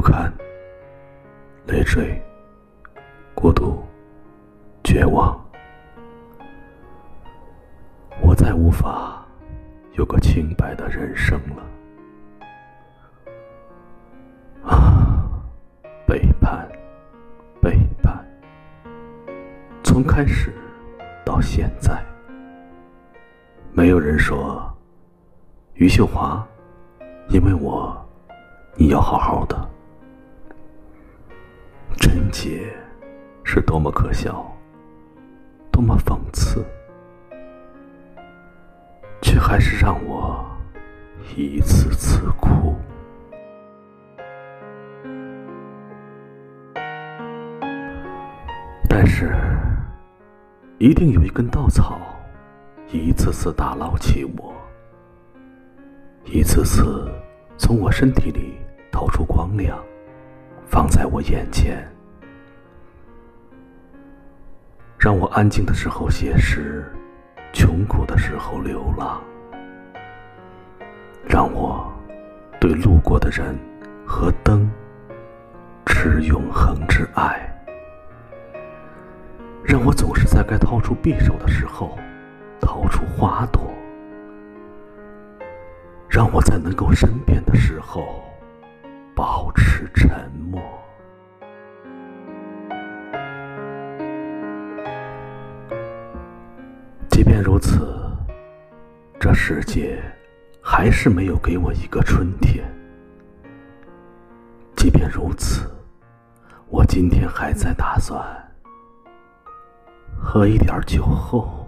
不堪、累赘、孤独、绝望，我再无法有个清白的人生了。啊，背叛，背叛，从开始到现在，没有人说余秀华，因为我，你要好好的。贞洁是多么可笑，多么讽刺，却还是让我一次次哭。但是，一定有一根稻草，一次次打捞起我，一次次从我身体里掏出光亮，放在我眼前，让我安静的时候写诗，穷苦的时候流浪，让我对路过的人和灯持永恒之爱。让我总是在该掏出匕首的时候，掏出花朵；让我在能够身边便如此，这世界还是没有给我一个春天。即便如此，我今天还在打算。喝一点酒后，